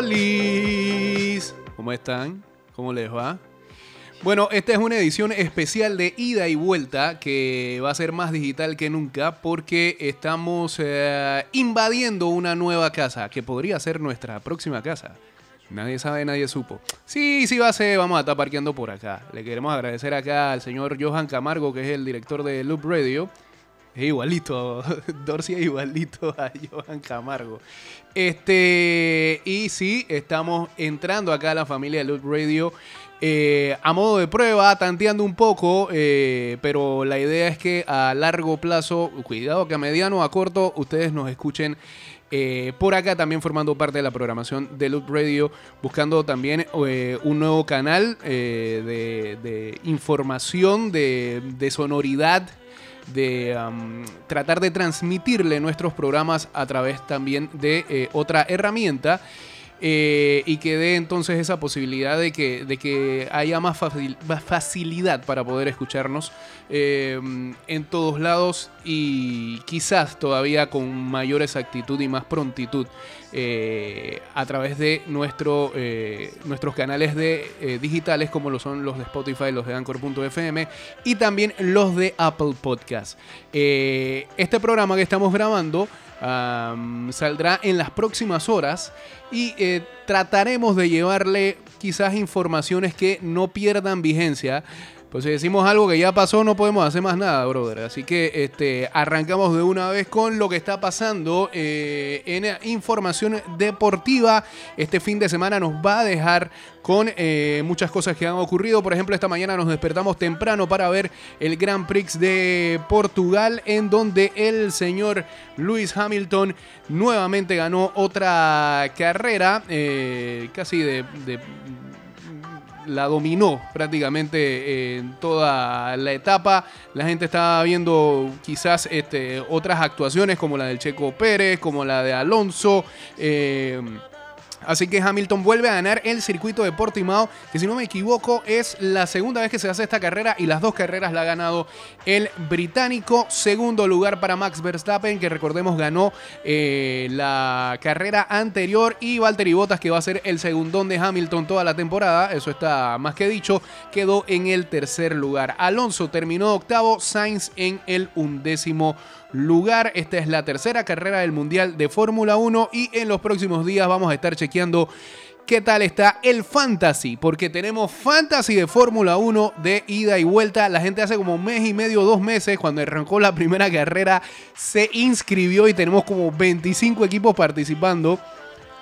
Olis. ¿Cómo están? ¿Cómo les va? Bueno, esta es una edición especial de ida y vuelta que va a ser más digital que nunca porque estamos eh, invadiendo una nueva casa que podría ser nuestra próxima casa. Nadie sabe, nadie supo. Sí, sí va a ser, vamos a estar parqueando por acá. Le queremos agradecer acá al señor Johan Camargo, que es el director de Loop Radio. Es igualito, Dorsey es igualito a Johan Camargo. Este, y sí, estamos entrando acá a la familia de Loop Radio eh, a modo de prueba, tanteando un poco, eh, pero la idea es que a largo plazo, cuidado que a mediano o a corto, ustedes nos escuchen eh, por acá también formando parte de la programación de Loop Radio, buscando también un nuevo canal de, información, de, sonoridad, de tratar de transmitirle nuestros programas a través también de otra herramienta eh, y que dé entonces esa posibilidad de que, de que haya más, facilidad para poder escucharnos eh, en todos lados y quizás todavía con mayor exactitud y más prontitud eh, a través de nuestro, nuestros canales de, digitales como lo son los de Spotify, los de Anchor.fm y también los de Apple Podcast. este programa que estamos grabando saldrá en las próximas horas y eh, trataremos de llevarle quizás informaciones que no pierdan vigencia pues si decimos algo que ya pasó, no podemos hacer más nada, brother. Así que este, arrancamos de una vez con lo que está pasando eh, en información deportiva. Este fin de semana nos va a dejar con eh, muchas cosas que han ocurrido. Por ejemplo, esta mañana nos despertamos temprano para ver el Grand Prix de Portugal, en donde el señor Lewis Hamilton nuevamente ganó otra carrera, eh, casi de la dominó prácticamente en toda la etapa. La gente estaba viendo quizás este, otras actuaciones como la del Checo Pérez, como la de Alonso. Eh, Así que Hamilton vuelve a ganar el circuito de Portimao, que si no me equivoco es la segunda vez que se hace esta carrera y las dos carreras la ha ganado el británico. Segundo lugar para Max Verstappen, que recordemos ganó eh, la carrera anterior y Valtteri Bottas, que va a ser el segundón de Hamilton toda la temporada, eso está más que dicho, quedó en el tercer lugar. Alonso terminó octavo, Sainz en el undécimo. Esta es la tercera carrera del Mundial de Fórmula 1 y en los próximos días vamos a estar chequeando qué tal está el fantasy, porque tenemos fantasy de Fórmula 1 de ida y vuelta. La gente hace como un mes y medio, dos meses, cuando arrancó la primera carrera, se inscribió y tenemos como 25 equipos participando.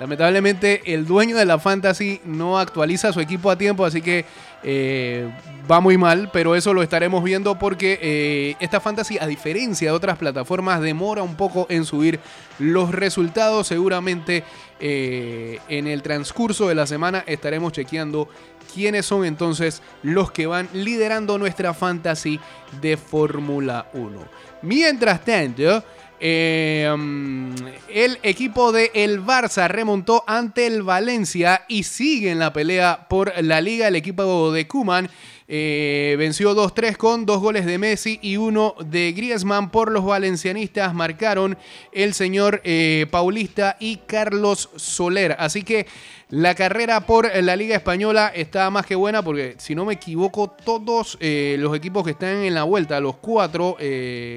Lamentablemente el dueño de la fantasy no actualiza su equipo a tiempo, así que eh, va muy mal, pero eso lo estaremos viendo porque eh, esta fantasy, a diferencia de otras plataformas, demora un poco en subir los resultados. Seguramente eh, en el transcurso de la semana estaremos chequeando quiénes son entonces los que van liderando nuestra fantasy de Fórmula 1. Mientras tanto, eh, um, el equipo de el Barça remontó ante el Valencia y sigue en la pelea por la liga. El equipo de Kuman eh, venció 2-3 con dos goles de Messi y uno de Griezmann por los valencianistas. Marcaron el señor eh, Paulista y Carlos Soler. Así que la carrera por la Liga Española está más que buena porque, si no me equivoco, todos eh, los equipos que están en la vuelta, los cuatro,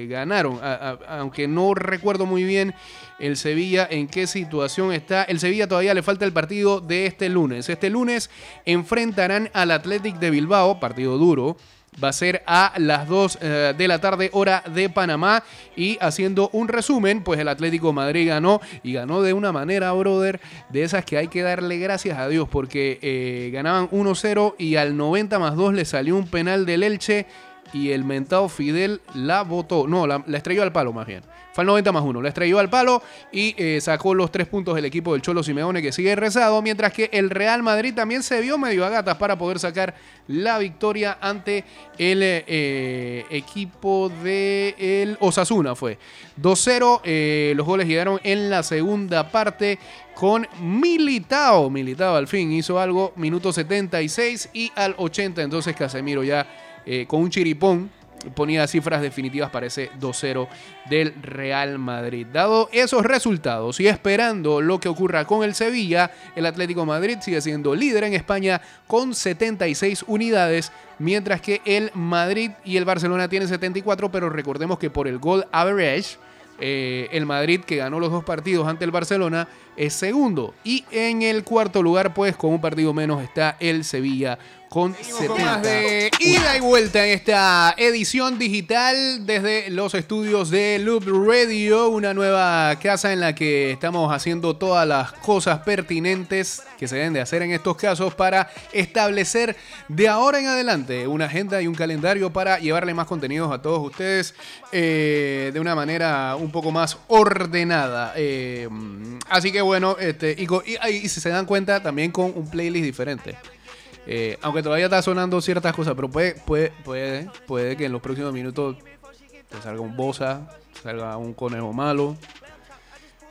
ganaron. aunque no recuerdo muy bien el Sevilla en qué situación está. El Sevilla todavía le falta el partido de este lunes. Este lunes enfrentarán al Athletic de Bilbao, partido duro va a ser a las 2 eh, de la tarde hora de Panamá. Y haciendo un resumen pues el Atlético Madrid ganó y ganó de una manera brother de esas que hay que darle gracias a Dios porque eh, ganaban 1-0 y al 90 más 2 le salió un penal del Elche y el mentado Fidel la votó, no, la estrelló al palo más bien fue al 90 más 1. La estrelló al palo y eh, sacó los tres puntos del equipo del Cholo Simeone que sigue rezado. Mientras que el Real Madrid también se vio medio a gatas para poder sacar la victoria ante el eh, equipo de el Osasuna. Fue 2-0. Eh, los goles llegaron en la segunda parte con Militao. Militao al fin hizo algo. Minuto 76 y al 80. Entonces Casemiro ya con un chiripón ponía cifras definitivas para ese 2-0 del Real Madrid. Dado esos resultados y esperando lo que ocurra con el Sevilla, el Atlético Madrid sigue siendo líder en España con 76 unidades, mientras que el Madrid y el Barcelona tienen 74, pero recordemos que por el gol average, eh, el Madrid, que ganó los dos partidos ante el Barcelona, es segundo. Y en el cuarto lugar, pues con un partido menos, está el Sevilla con 70. de ida y vuelta en esta edición digital desde los estudios de Loop Radio, una nueva casa en la que estamos haciendo todas las cosas pertinentes que se deben de hacer en estos casos para establecer de ahora en adelante una agenda y un calendario para llevarle más contenidos a todos ustedes eh, de una manera un poco más ordenada. Eh, así que bueno, este, y, y si se dan cuenta, también con un playlist diferente. Eh, aunque todavía está sonando ciertas cosas, pero puede, puede, puede, puede que en los próximos minutos te salga un Bosa, te salga un conejo malo,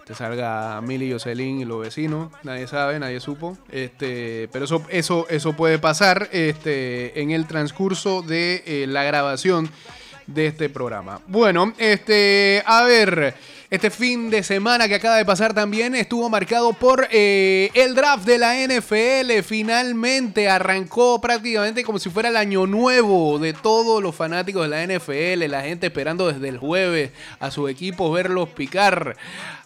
te salga Milly Jocelyn y los vecinos. Nadie sabe, nadie supo. Este, pero eso, eso, eso puede pasar este, en el transcurso de eh, la grabación de este programa. Bueno, este, a ver. Este fin de semana que acaba de pasar también estuvo marcado por eh, el draft de la NFL. Finalmente arrancó prácticamente como si fuera el año nuevo de todos los fanáticos de la NFL. La gente esperando desde el jueves a sus equipos verlos picar.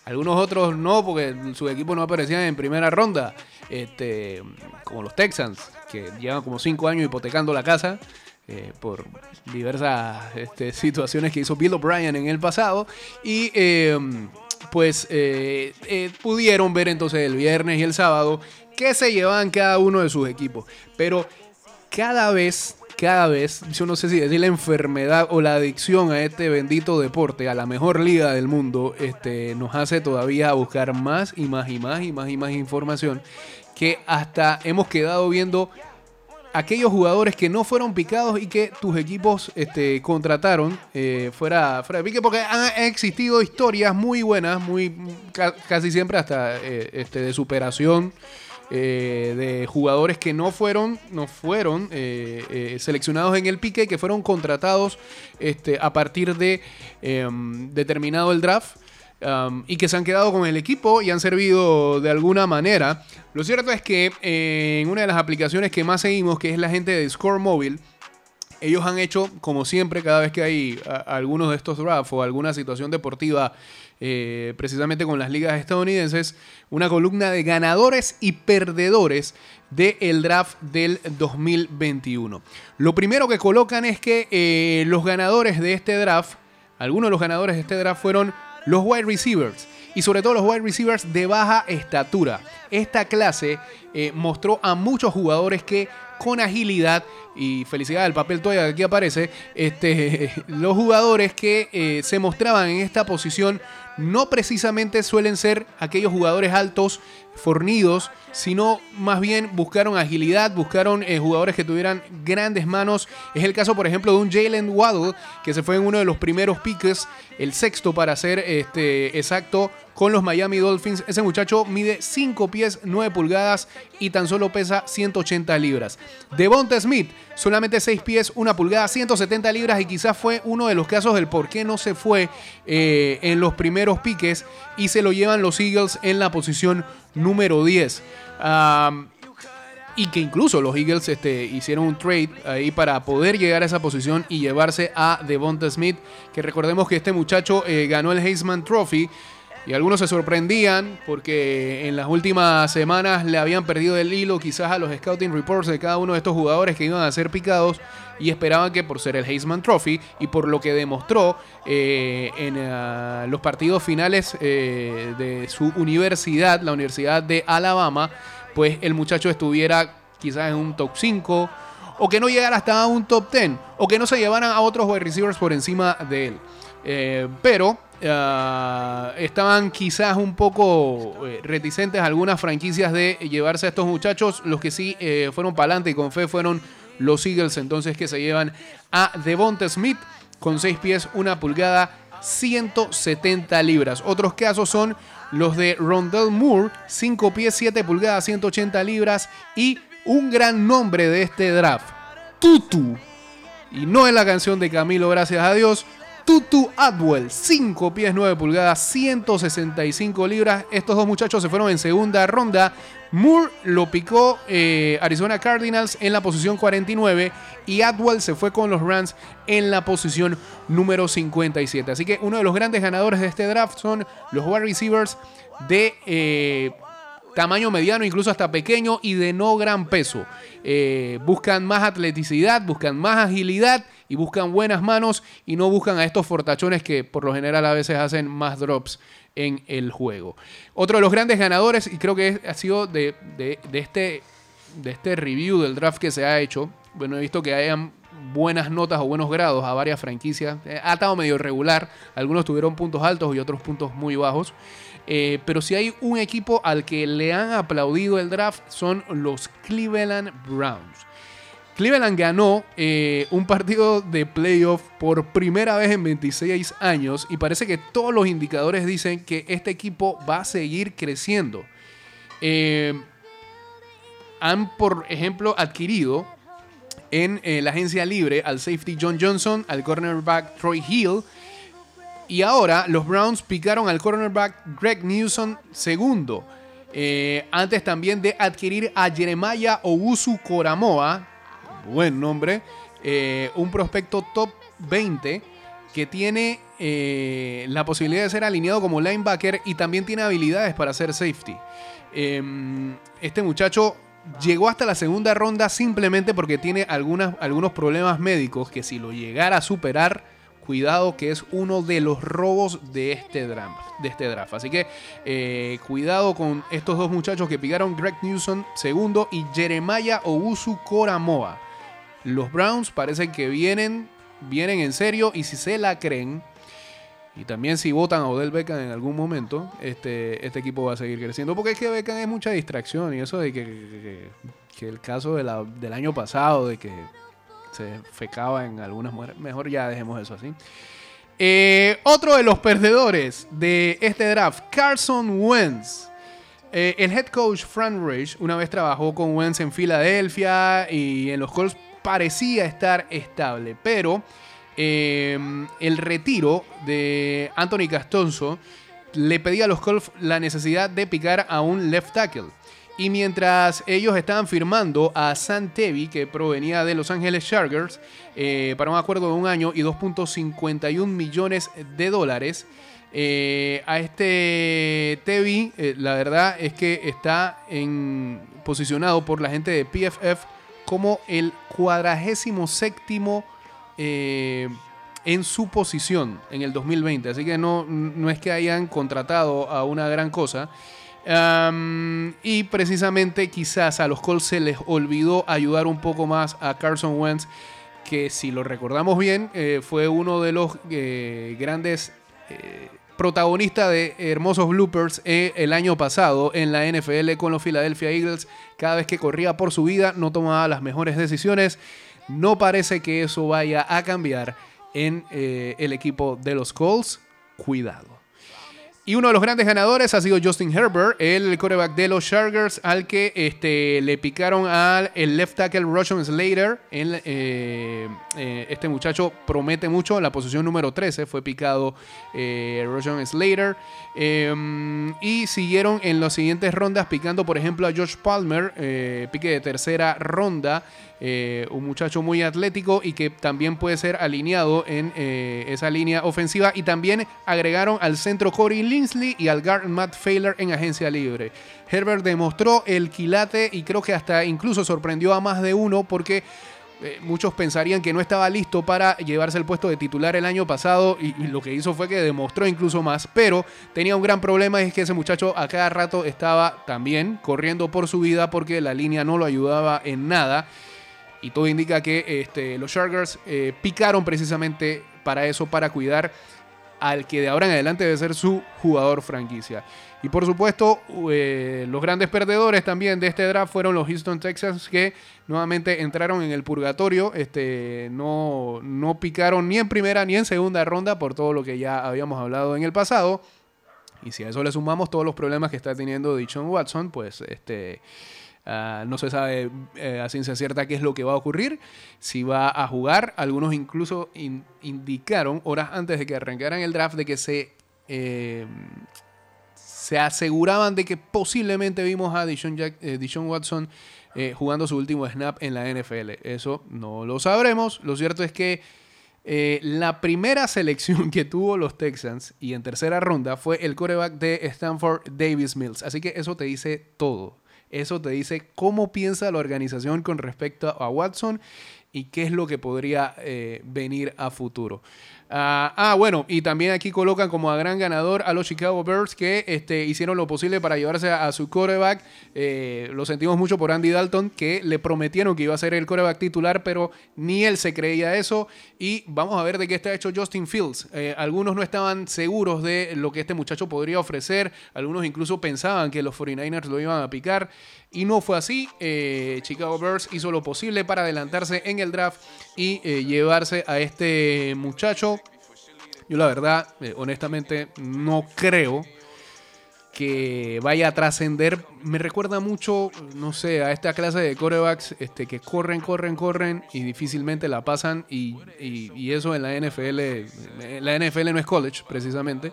Algunos otros no, porque sus equipos no aparecían en primera ronda. Este, como los Texans, que llevan como cinco años hipotecando la casa. Eh, por diversas este, situaciones que hizo Bill O'Brien en el pasado. Y em, pues eh, eh, pudieron ver entonces el viernes y el sábado que se llevaban cada uno de sus equipos. Pero cada vez, cada vez, yo no sé si decir la enfermedad o la adicción a este bendito deporte, a la mejor liga del mundo, este, nos hace todavía buscar más y más y más y más y más información que hasta hemos quedado viendo aquellos jugadores que no fueron picados y que tus equipos este, contrataron eh, fuera, fuera de pique, porque han, existido historias muy buenas, muy casi siempre hasta eh, este, de superación. Eh, de jugadores que no fueron, no fueron seleccionados en el pique, que fueron contratados este, a partir de em, determinado el draft Um, y que se han quedado con el equipo y han servido de alguna manera. Lo cierto es que eh, en una de las aplicaciones que más seguimos, que es la gente de Score Mobile, ellos han hecho, como siempre, cada vez que hay algunos de estos drafts o alguna situación deportiva, eh, precisamente con las ligas estadounidenses, una columna de ganadores y perdedores del draft del 2021. Lo primero que colocan es que eh, los ganadores de este draft, algunos de los ganadores de este draft fueron los wide receivers y sobre todo los wide receivers de baja estatura. Esta clase eh, mostró a muchos jugadores que con agilidad y felicidad del papel toalla que aquí aparece, este, los jugadores que eh, se mostraban en esta posición no precisamente suelen ser aquellos jugadores altos, fornidos, sino más bien buscaron agilidad, buscaron eh, jugadores que tuvieran grandes manos. Es el caso, por ejemplo, de un Jalen Waddle, que se fue en uno de los primeros piques, el sexto para ser este, exacto, con los Miami Dolphins. Ese muchacho mide 5 pies 9 pulgadas y tan solo pesa 180 libras. Devonta Smith, solamente 6 pies 1 pulgada, 170 libras y quizás fue uno de los casos del por qué no se fue eh, en los primeros piques y se lo llevan los Eagles en la posición número 10. y que incluso los Eagles este, hicieron un trade ahí para poder llegar a esa posición y llevarse a Devonta Smith, que recordemos que este muchacho eh, ganó el Heisman Trophy y algunos se sorprendían porque en las últimas semanas le habían perdido el hilo quizás a los scouting reports de cada uno de estos jugadores que iban a ser picados y esperaban que por ser el Heisman Trophy y por lo que demostró eh, en eh, los partidos finales eh, de su universidad, la Universidad de Alabama, pues el muchacho estuviera quizás en un top 5 o que no llegara hasta un top 10 o que no se llevaran a otros wide receivers por encima de él. pero Ah, estaban quizás un poco eh, reticentes algunas franquicias de llevarse a estos muchachos. Los que sí eh, fueron para adelante y con fe fueron los Eagles, entonces que se llevan a Devonta Smith con 6 pies, 1 pulgada, 170 libras. Otros casos son los de Rondell Moore, 5 pies, 7 pulgadas, 180 libras y un gran nombre de este draft, Tutu Y no es la canción de Camilo, gracias a Dios. Tutu Atwell, 5 pies 9 pulgadas, 165 libras. Estos dos muchachos se fueron en segunda ronda. Moore lo picó eh, Arizona Cardinals en la posición 49 y Atwell se fue con los Rams en la posición número 57. Así que uno de los grandes ganadores de este draft son los wide receivers de eh, tamaño mediano, incluso hasta pequeño y de no gran peso. Eh, buscan más atleticidad, buscan más agilidad y buscan buenas manos y no buscan a estos fortachones que por lo general a veces hacen más drops en el juego. Otro de los grandes ganadores, y creo que ha sido de, este, de este review del draft que se ha hecho, bueno, he visto que hayan buenas notas o buenos grados a varias franquicias. Eh, ha estado medio regular, algunos tuvieron puntos altos y otros puntos muy bajos. Eh, pero si hay un equipo al que le han aplaudido el draft son los Cleveland Browns. Cleveland ganó eh, un partido de playoff por primera vez en 26 años y parece que todos los indicadores dicen que este equipo va a seguir creciendo. Eh, han, por ejemplo, adquirido en eh, la agencia libre al safety John Johnson, al cornerback Troy Hill y ahora los Browns picaron al cornerback Greg Newsom segundo. antes también de adquirir a Jeremiah Owusu Coramoa, buen nombre, eh, un prospecto top 20 que tiene eh, la posibilidad de ser alineado como linebacker y también tiene habilidades para hacer safety. Em, este muchacho llegó hasta la segunda ronda simplemente porque tiene algunos problemas médicos que si lo llegara a superar, cuidado que es uno de los robos de este draft. De este draft. Así que eh, cuidado con estos dos muchachos que picaron Greg Newsom segundo y Jeremiah Owusu Koramoa. Los Browns parecen que vienen, vienen en serio y si se la creen, y también si votan a Odell Beckham en algún momento, este, este equipo va a seguir creciendo. Porque es que Beckham es mucha distracción y eso de que, que, el caso del año pasado, de que se fecaba en algunas mujeres, mejor ya dejemos eso así. Eh, otro de los perdedores de este draft, Carson Wentz. Eh, el head coach Frank Rich una vez trabajó con Wentz en Filadelfia y en los Colts parecía estar estable, pero eh, el retiro de Anthony Castonzo le pedía a los Colts la necesidad de picar a un left tackle. Y mientras ellos estaban firmando a Sam Tevi, que provenía de Los Ángeles Chargers, eh, para un acuerdo de un año y 2.51 millones de dólares, eh, a este Tevi, la verdad es que está en, posicionado por la gente de PFF como el cuadragésimo séptimo eh, en su posición en el 2020. Así que no, no es que hayan contratado a una gran cosa. y precisamente quizás a los Colts se les olvidó ayudar un poco más a Carson Wentz, que si lo recordamos bien, eh, fue uno de los eh, grandes protagonista de hermosos bloopers eh, el año pasado en la NFL con los Philadelphia Eagles. Cada vez que corría por su vida no tomaba las mejores decisiones. No parece que eso vaya a cambiar en eh, el equipo de los Colts. Cuidado. Y uno de los grandes ganadores ha sido Justin Herbert, el quarterback de los Chargers, al que este, le picaron al el left tackle Russian Slater. Eh, eh, este muchacho promete mucho. La posición número 13 fue picado eh, Slater. Em, y siguieron en las siguientes rondas picando, por ejemplo, a George Palmer, eh, pique de tercera ronda. Eh, un muchacho muy atlético y que también puede ser alineado en eh, esa línea ofensiva. Y también agregaron al centro Corey Linsley y al guard Matt Failer en agencia libre. Herbert demostró el quilate y creo que hasta incluso sorprendió a más de uno porque eh, muchos pensarían que no estaba listo para llevarse el puesto de titular el año pasado y, lo que hizo fue que demostró incluso más, pero tenía un gran problema es que ese muchacho a cada rato estaba también corriendo por su vida porque la línea no lo ayudaba en nada y todo indica que este, los Chargers eh, picaron precisamente para eso, para cuidar al que de ahora en adelante debe ser su jugador franquicia. Y por supuesto, eh, los grandes perdedores también de este draft fueron los Houston Texans, que nuevamente entraron en el purgatorio. Este, no, no picaron ni en primera ni en segunda ronda por todo lo que ya habíamos hablado en el pasado. Y si a eso le sumamos todos los problemas que está teniendo Dichon Watson, pues este, Ah, no se sabe eh, a ciencia cierta qué es lo que va a ocurrir, si va a jugar. Algunos incluso indicaron horas antes de que arrancaran el draft de que se, eh, se aseguraban de que posiblemente vimos a Dishon, eh, Watson jugando su último snap en la NFL. Eso no lo sabremos. Lo cierto es que la primera selección que tuvo los Texans y en tercera ronda fue el coreback de Stanford Davis Mills. Así que eso te dice todo. Eso te dice cómo piensa la organización con respecto a Watson y qué es lo que podría eh, venir a futuro. Ah, ah, bueno, y también aquí colocan como a gran ganador a los Chicago Bears que este, hicieron lo posible para llevarse a, su quarterback. Eh, lo sentimos mucho por Andy Dalton, que le prometieron que iba a ser el quarterback titular, pero ni él se creía eso. Y vamos a ver de qué está hecho Justin Fields. Eh, algunos no estaban seguros de lo que este muchacho podría ofrecer. Algunos incluso pensaban que los 49ers lo iban a picar. Y no fue así. Eh, Chicago Bears hizo lo posible para adelantarse en el draft y llevarse a este muchacho yo la verdad, eh, honestamente, no creo que vaya a trascender. Me recuerda mucho, no sé, a esta clase de corebacks este, que corren, corren, corren y difícilmente la pasan. Y, eso en la NFL, la NFL no es college, precisamente.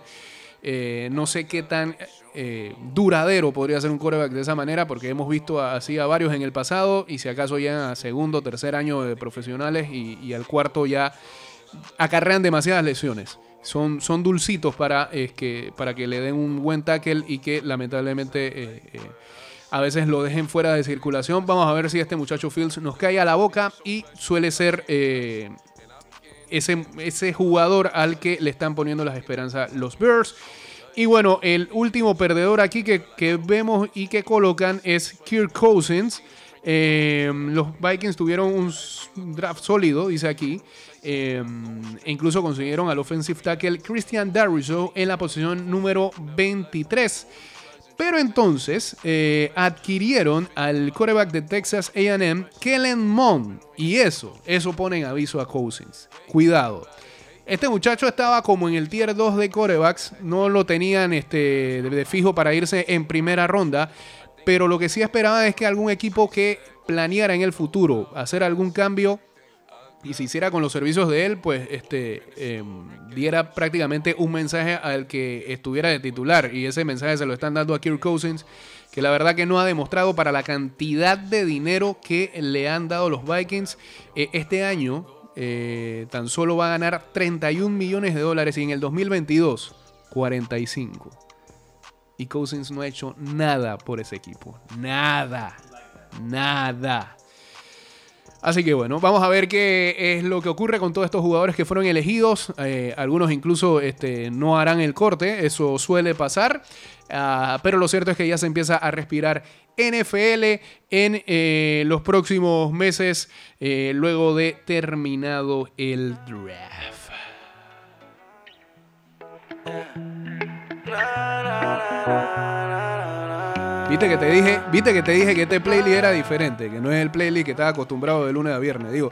Eh, no sé qué tan eh, duradero podría ser un coreback de esa manera, porque hemos visto así a varios en el pasado y si acaso ya a segundo, tercer año de profesionales y, y al cuarto ya acarrean demasiadas lesiones. Son, son dulcitos para, que, para que le den un buen tackle y que lamentablemente eh, eh, a veces lo dejen fuera de circulación. Vamos a ver si este muchacho Fields nos cae a la boca y suele ser eh, ese, ese jugador al que le están poniendo las esperanzas los Bears. Y bueno, el último perdedor aquí que, que vemos y que colocan es Kirk Cousins. Los Vikings tuvieron un draft sólido, dice aquí. Em, e incluso consiguieron al offensive tackle Christian Darriso en la posición número 23. Pero entonces eh, adquirieron al quarterback de Texas AM, Kellen Mond. Y eso, eso pone en aviso a Cousins. Cuidado. Este muchacho estaba como en el tier 2 de quarterbacks. No lo tenían este, de fijo para irse en primera ronda. Pero lo que sí esperaba es que algún equipo que planeara en el futuro hacer algún cambio y se hiciera con los servicios de él, pues este em, diera prácticamente un mensaje al que estuviera de titular. Y ese mensaje se lo están dando a Kirk Cousins, que la verdad que no ha demostrado para la cantidad de dinero que le han dado los Vikings. Eh, este año eh, tan solo va a ganar 31 millones de dólares y en el 2022 45. Y Cousins no ha hecho nada por ese equipo. Nada. Nada. Así que bueno, vamos a ver qué es lo que ocurre con todos estos jugadores que fueron elegidos. Eh, algunos incluso este, no harán el corte, eso suele pasar. Ah, pero lo cierto es que ya se empieza a respirar NFL en eh, los próximos meses, eh, luego de terminado el draft. Viste que te dije, viste que te dije que este playlist era diferente, que no es el playlist que estaba acostumbrado de lunes a viernes. Digo,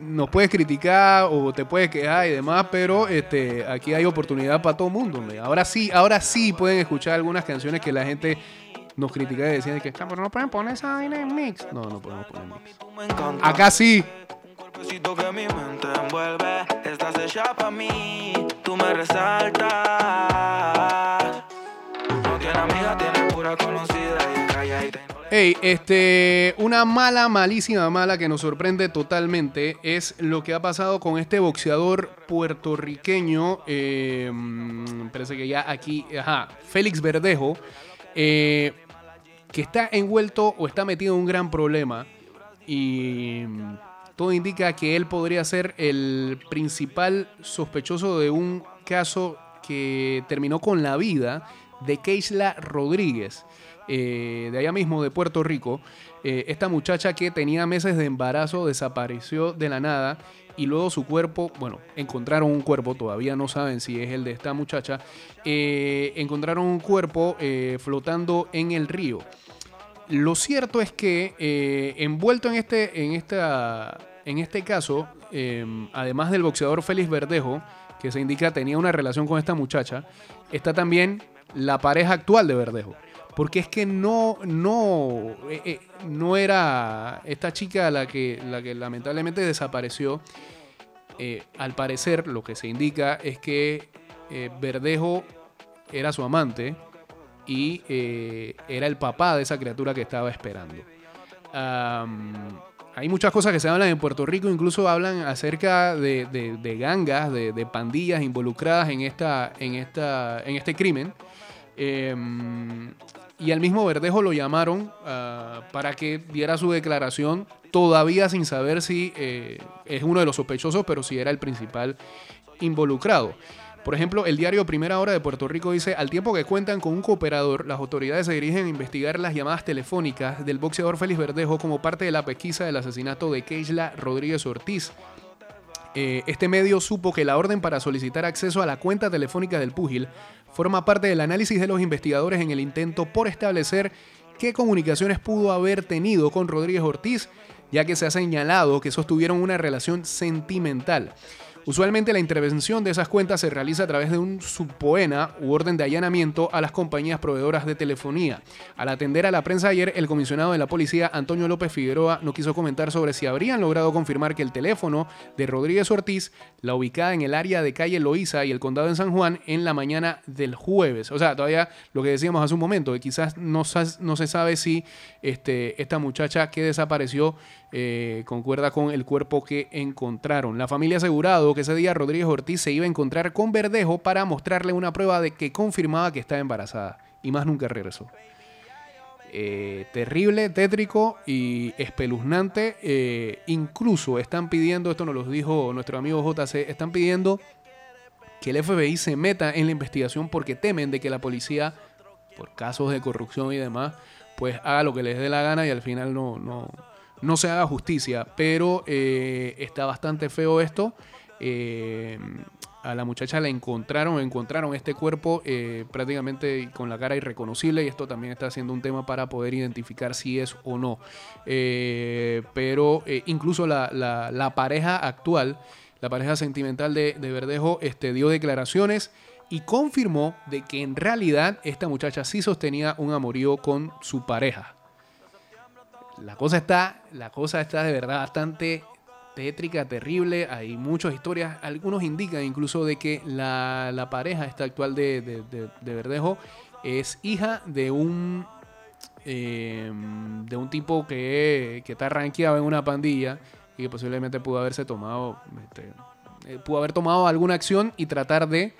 nos puedes criticar o te puedes quejar y demás, pero este, aquí hay oportunidad para todo mundo. Ahora sí, ahora sí pueden escuchar algunas canciones que la gente nos critica y decían que pero no pueden poner esa vaina en mix. No, no podemos poner mix. Acá sí. estás tú me resaltas. Hey, este, una mala, malísima mala que nos sorprende totalmente es lo que ha pasado con este boxeador puertorriqueño, eh, parece que ya aquí, ajá, Félix Verdejo, eh, que está envuelto o está metido en un gran problema y todo indica que él podría ser el principal sospechoso de un caso que terminó con la vida de Keisla Rodríguez. Eh, de allá mismo, de Puerto Rico, eh, esta muchacha que tenía meses de embarazo desapareció de la nada y luego su cuerpo, bueno, encontraron un cuerpo, todavía no saben si es el de esta muchacha, eh, encontraron un cuerpo flotando en el río. Lo cierto es que envuelto en este, en, esta, en este caso, además del boxeador Félix Verdejo, que se indica tenía una relación con esta muchacha, está también la pareja actual de Verdejo. porque es que no, no, eh, eh, no era esta chica la que, la que lamentablemente desapareció. Eh, al parecer, lo que se indica es que Verdejo era su amante y era el papá de esa criatura que estaba esperando. hay muchas cosas que se hablan en Puerto Rico, incluso hablan acerca de, gangas, de, pandillas involucradas en, esta, en, esta, en este crimen. Em, y al mismo Verdejo lo llamaron ah, para que diera su declaración, todavía sin saber si eh, es uno de los sospechosos, pero si era el principal involucrado. Por ejemplo, el diario Primera Hora de Puerto Rico dice, al tiempo que cuentan con un cooperador, las autoridades se dirigen a investigar las llamadas telefónicas del boxeador Félix Verdejo como parte de la pesquisa del asesinato de Keisla Rodríguez Ortiz. Eh, este medio supo que la orden para solicitar acceso a la cuenta telefónica del púgil forma parte del análisis de los investigadores en el intento por establecer qué comunicaciones pudo haber tenido con Rodríguez Ortiz, ya que se ha señalado que sostuvieron una relación sentimental. Usualmente la intervención de esas cuentas se realiza a través de un subpoena u orden de allanamiento a las compañías proveedoras de telefonía. Al atender a la prensa ayer, el comisionado de la policía, Antonio López Figueroa, no quiso comentar sobre si habrían logrado confirmar que el teléfono de Rodríguez Ortiz, la ubicada en el área de calle Loíza y el condado de San Juan, en la mañana del jueves. O sea, todavía lo que decíamos hace un momento, que quizás no, no se sabe si este, esta muchacha que desapareció eh, concuerda con el cuerpo que encontraron. La familia asegurado que ese día Rodríguez Ortiz se iba a encontrar con Verdejo para mostrarle una prueba de que confirmaba que estaba embarazada y más nunca regresó. Eh, terrible, tétrico y espeluznante. Eh, incluso están pidiendo, esto nos lo dijo nuestro amigo JC, están pidiendo que el FBI se meta en la investigación porque temen de que la policía, por casos de corrupción y demás, pues haga lo que les dé la gana y al final no, no, no se haga justicia. Pero eh, está bastante feo esto. Eh, a la muchacha la encontraron, encontraron este cuerpo eh, prácticamente con la cara irreconocible y esto también está siendo un tema para poder identificar si es o no. pero incluso la, pareja actual, la pareja sentimental de, Verdejo, este, dio declaraciones y confirmó de que en realidad esta muchacha sí sostenía un amorío con su pareja. La cosa está, la cosa está de verdad bastante tétrica, terrible. Hay muchas historias. Algunos indican incluso de que la, pareja esta actual de, Verdejo es hija de un em, de un tipo que, está rankeado en una pandilla y que posiblemente pudo haberse tomado este, eh, pudo haber tomado alguna acción y tratar de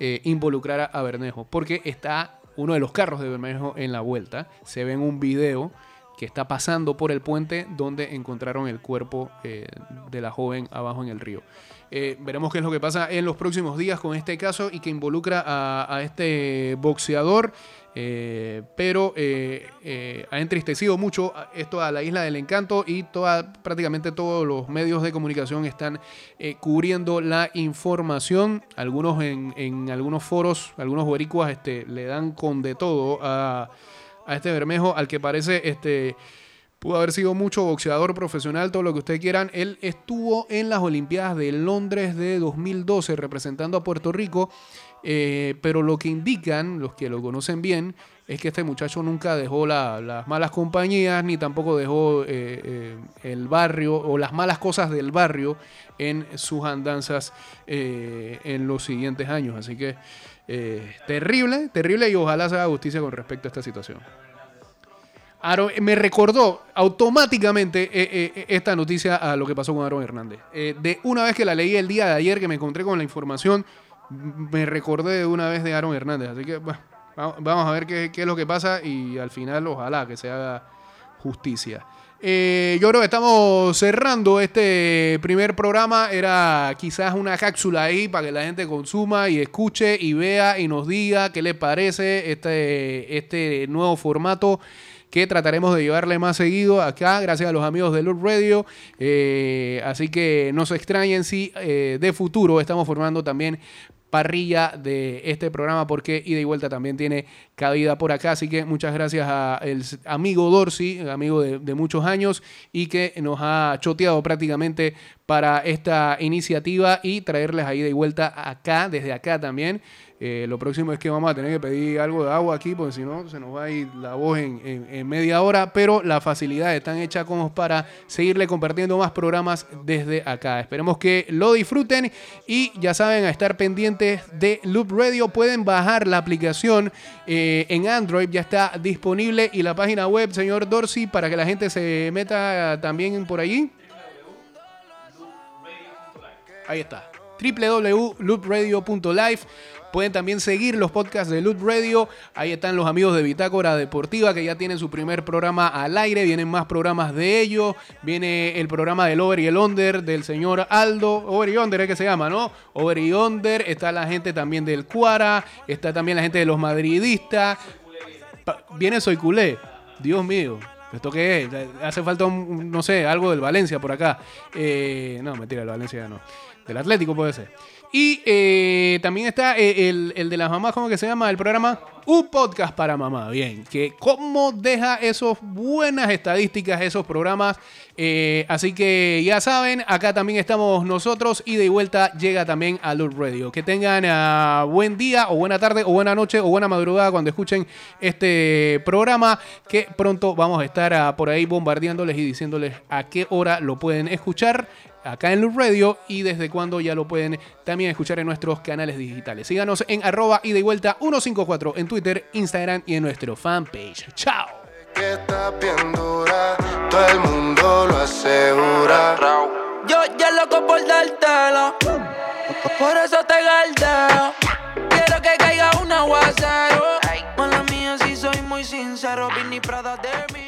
eh, involucrar a Bermejo porque está uno de los carros de Bermejo en la vuelta se ve en un video que está pasando por el puente donde encontraron el cuerpo eh, de la joven abajo en el río. Eh, veremos qué es lo que pasa en los próximos días con este caso y que involucra a, este boxeador. Eh, pero ha entristecido mucho esto a la isla del encanto y prácticamente todos los medios de comunicación están cubriendo la información. Algunos en, algunos foros, algunos boricuas este, le dan con de todo a a este Bermejo, al que parece este pudo haber sido mucho boxeador profesional, todo lo que ustedes quieran. Él estuvo en las Olimpiadas de Londres de 2012 representando a Puerto Rico, eh, pero lo que indican los que lo conocen bien es que este muchacho nunca dejó las malas compañías ni tampoco dejó eh, eh, el barrio o las malas cosas del barrio en sus andanzas en los siguientes años. Así que eh, terrible, terrible y ojalá se haga justicia con respecto a esta situación. me recordó automáticamente eh, eh, esta noticia a lo que pasó con Aaron Hernández. de una vez que la leí el día de ayer, que me encontré con la información, me recordé de una vez de Aaron Hernández. Así que vamos a ver qué es lo que pasa y al final ojalá que se haga justicia. Eh, yo creo que estamos cerrando este primer programa. Era quizás una cápsula ahí para que la gente consuma y escuche y vea y nos diga qué le parece este, este nuevo formato que trataremos de llevarle más seguido acá, gracias a los amigos de Loop Radio. Eh, así que no se extrañen si eh, de futuro estamos formando también parrilla de este programa porque ida y vuelta también tiene cabida por acá. Así que muchas gracias al amigo Dorsey, amigo de, muchos años y que nos ha choteado prácticamente para esta iniciativa y traerles a ida y vuelta acá, desde acá también. Eh, lo próximo es que vamos a tener que pedir algo de agua aquí, porque si no se nos va a ir la voz en, media hora. Pero las facilidades están hechas como para seguirle compartiendo más programas desde acá. Esperemos que lo disfruten y ya saben, a estar pendientes de Loop Radio. Pueden bajar la aplicación eh, en Android, ya está disponible. Y la página web, señor Dorsey, para que la gente se meta también por allí. Ahí está. www.loopradio.live Pueden también seguir los podcasts de Loot Radio. Ahí están los amigos de Bitácora Deportiva que ya tienen su primer programa al aire. Vienen más programas de ellos. Viene el programa del Over y el Under del señor Aldo. Over y Under es que se llama, ¿no? Over y Under. Está la gente también del Cuara. Está también la gente de los madridistas. Viene Soy Culé. Dios mío. ¿Esto qué es? Hace falta, un, no sé, algo del Valencia por acá. Eh, no, mentira, el Valencia no. Del Atlético puede ser. Y eh, también está eh, el, de las mamás, ¿cómo que se llama? El programa Un Podcast para Mamá. Bien, que cómo deja esos buenas estadísticas, esos programas. Eh, así que ya saben, acá también estamos nosotros y de vuelta llega también a Loop Radio. Que tengan ah, buen día o buena tarde o buena noche o buena madrugada cuando escuchen este programa. Que pronto vamos a estar ah, por ahí bombardeándoles y diciéndoles a qué hora lo pueden escuchar acá en Loop Radio y desde cuando ya lo pueden también escuchar en nuestros canales digitales. Síganos en arroba y de vuelta 154 en Twitter, Instagram y en nuestro fanpage. ¡Chao! todo el mundo lo asegura. Yo ya loco por dártelo, por eso te galdeo. Quiero que caiga un aguacero. Mala mía, si soy muy sincero. Vini Prada de Mickey,